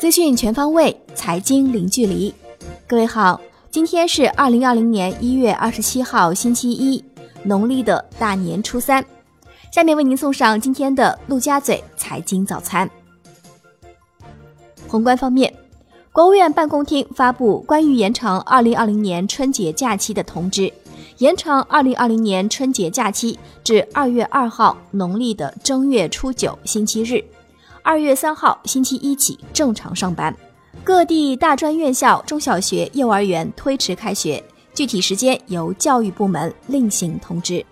资讯全方位，财经零距离。各位好，今天是二零二零年一月二十七号，星期一，农历的大年初三。下面为您送上今天的陆家嘴财经早餐。宏观方面，国务院办公厅发布关于延长二零二零年春节假期的通知，延长二零二零年春节假期至二月二号农历的正月初九星期日。二月三号星期一起正常上班，各地大专院校、中小学、幼儿园推迟开学，具体时间由教育部门另行通知。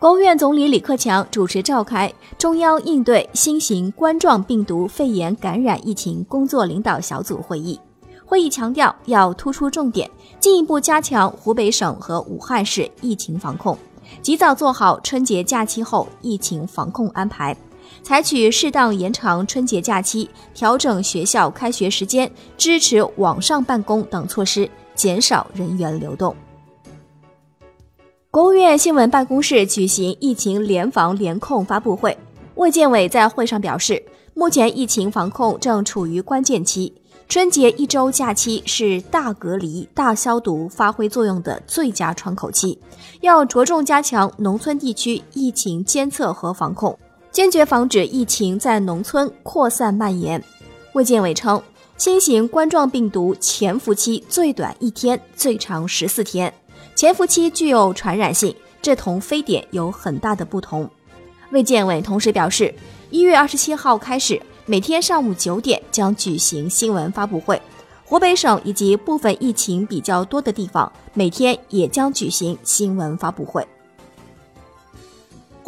国务院总理李克强主持召开中央应对新型冠状病毒肺炎感染疫情工作领导小组会议，会议强调要突出重点，进一步加强湖北省和武汉市疫情防控，及早做好春节假期后疫情防控安排。采取适当延长春节假期、调整学校开学时间、支持网上办公等措施，减少人员流动。国务院新闻办公室举行疫情联防联控发布会，卫健委在会上表示，目前疫情防控正处于关键期，春节一周假期是大隔离、大消毒发挥作用的最佳窗口期，要着重加强农村地区疫情监测和防控。坚决防止疫情在农村扩散蔓延。卫健委称，新型冠状病毒潜伏期最短一天，最长十四天，潜伏期具有传染性，这同非典有很大的不同。卫健委同时表示，一月二十七号开始，每天上午九点将举行新闻发布会。湖北省以及部分疫情比较多的地方，每天也将举行新闻发布会。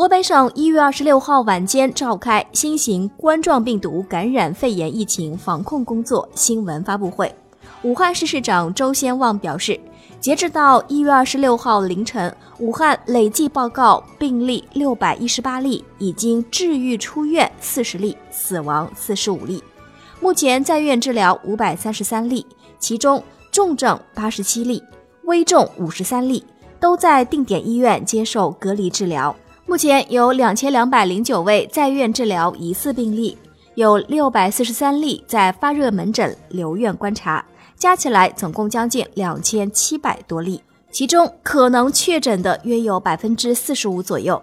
湖北省一月二十六号晚间召开新型冠状病毒感染肺炎疫情防控工作新闻发布会。武汉市市长周先旺表示，截至到一月二十六号凌晨，武汉累计报告病例六百一十八例，已经治愈出院四十例，死亡四十五例。目前在院治疗五百三十三例，其中重症八十七例，危重五十三例，都在定点医院接受隔离治疗。目前有两千两百零九位在院治疗疑似病例，有六百四十三例在发热门诊留院观察，加起来总共将近两千七百多例，其中可能确诊的约有百分之四十五左右。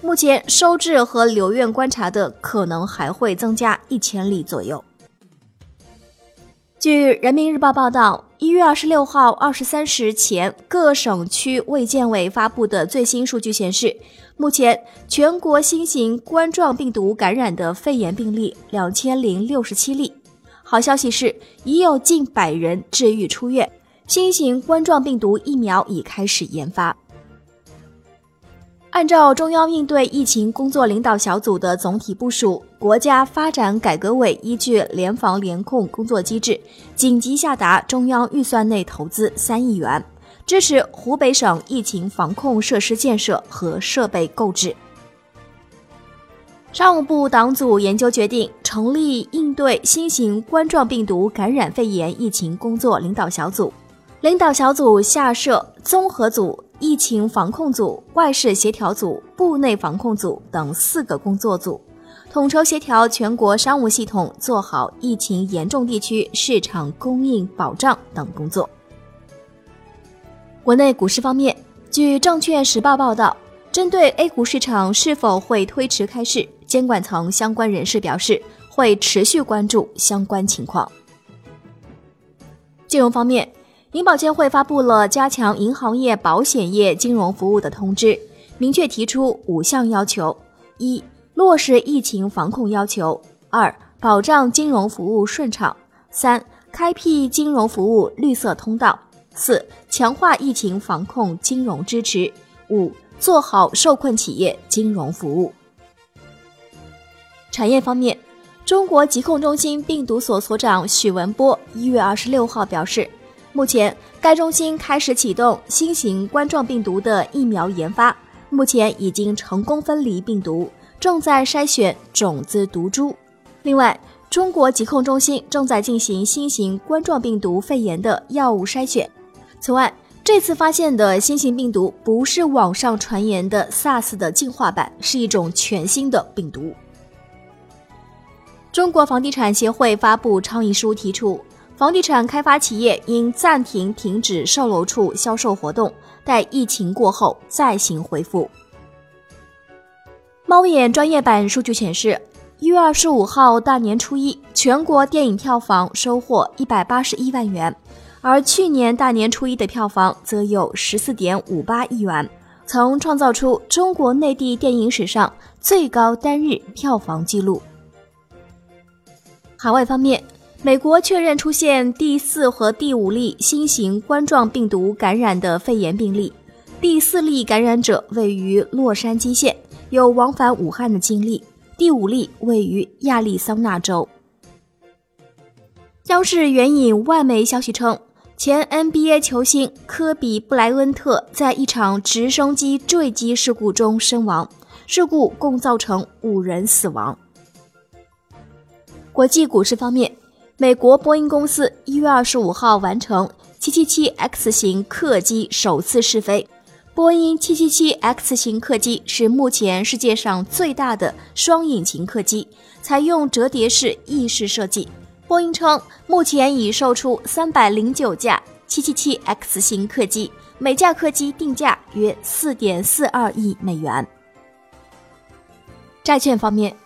目前收治和留院观察的可能还会增加一千例左右。据人民日报报道，一月二十六号二十三时前，各省区卫健委发布的最新数据显示，目前全国新型冠状病毒感染的肺炎病例两千零六十七例。好消息是，已有近百人治愈出院，新型冠状病毒疫苗已开始研发。按照中央应对疫情工作领导小组的总体部署，国家发展改革委依据联防联控工作机制，紧急下达中央预算内投资三亿元，支持湖北省疫情防控设施建设和设备购置。商务部党组研究决定成立应对新型冠状病毒感染肺炎疫情工作领导小组，领导小组下设综合组。疫情防控组、外事协调组、部内防控组等四个工作组，统筹协调全国商务系统做好疫情严重地区市场供应保障等工作。国内股市方面，据证券时报报道，针对 A 股市场是否会推迟开市，监管层相关人士表示，会持续关注相关情况。金融方面。银保监会发布了加强银行业、保险业金融服务的通知，明确提出五项要求：一、落实疫情防控要求；二、保障金融服务顺畅；三、开辟金融服务绿色通道；四、强化疫情防控金融支持；五、做好受困企业金融服务。产业方面，中国疾控中心病毒所所长许文波一月二十六号表示。目前，该中心开始启动新型冠状病毒的疫苗研发，目前已经成功分离病毒，正在筛选种子毒株。另外，中国疾控中心正在进行新型冠状病毒肺炎的药物筛选。此外，这次发现的新型病毒不是网上传言的 SARS 的进化版，是一种全新的病毒。中国房地产协会发布倡议书，提出房地产开发企业应暂停停止售楼处销售活动，待疫情过后再行恢复。猫眼专业版数据显示，一月二十五号大年初一，全国电影票房收获一百八十一万元，而去年大年初一的票房则有十四点五八亿元，曾创造出中国内地电影史上最高单日票房纪录。海外方面，美国确认出现第四和第五例新型冠状病毒感染的肺炎病例，第四例感染者位于洛杉矶县，有往返武汉的经历；第五例位于亚利桑那州。央视援引外媒消息称，前 NBA 球星科比布莱恩特在一场直升机坠机事故中身亡，事故共造成五人死亡。国际股市方面，美国波音公司一月二十五号完成 777X 型客机首次试飞。波音 777X 型客机是目前世界上最大的双引擎客机，采用折叠式翼式设计。波音称，目前已售出三百零九架 777X 型客机，每架客机定价约四点四二亿美元。债券方面。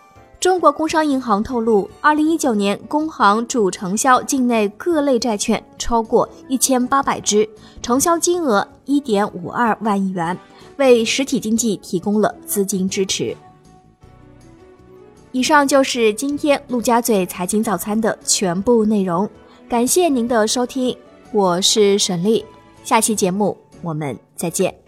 中国工商银行透露，二零一九年工行主承销境内各类债券超过一千八百只，承销金额一点五二万亿元，为实体经济提供了资金支持。以上就是今天陆家嘴财经早餐的全部内容，感谢您的收听，我是沈丽，下期节目我们再见。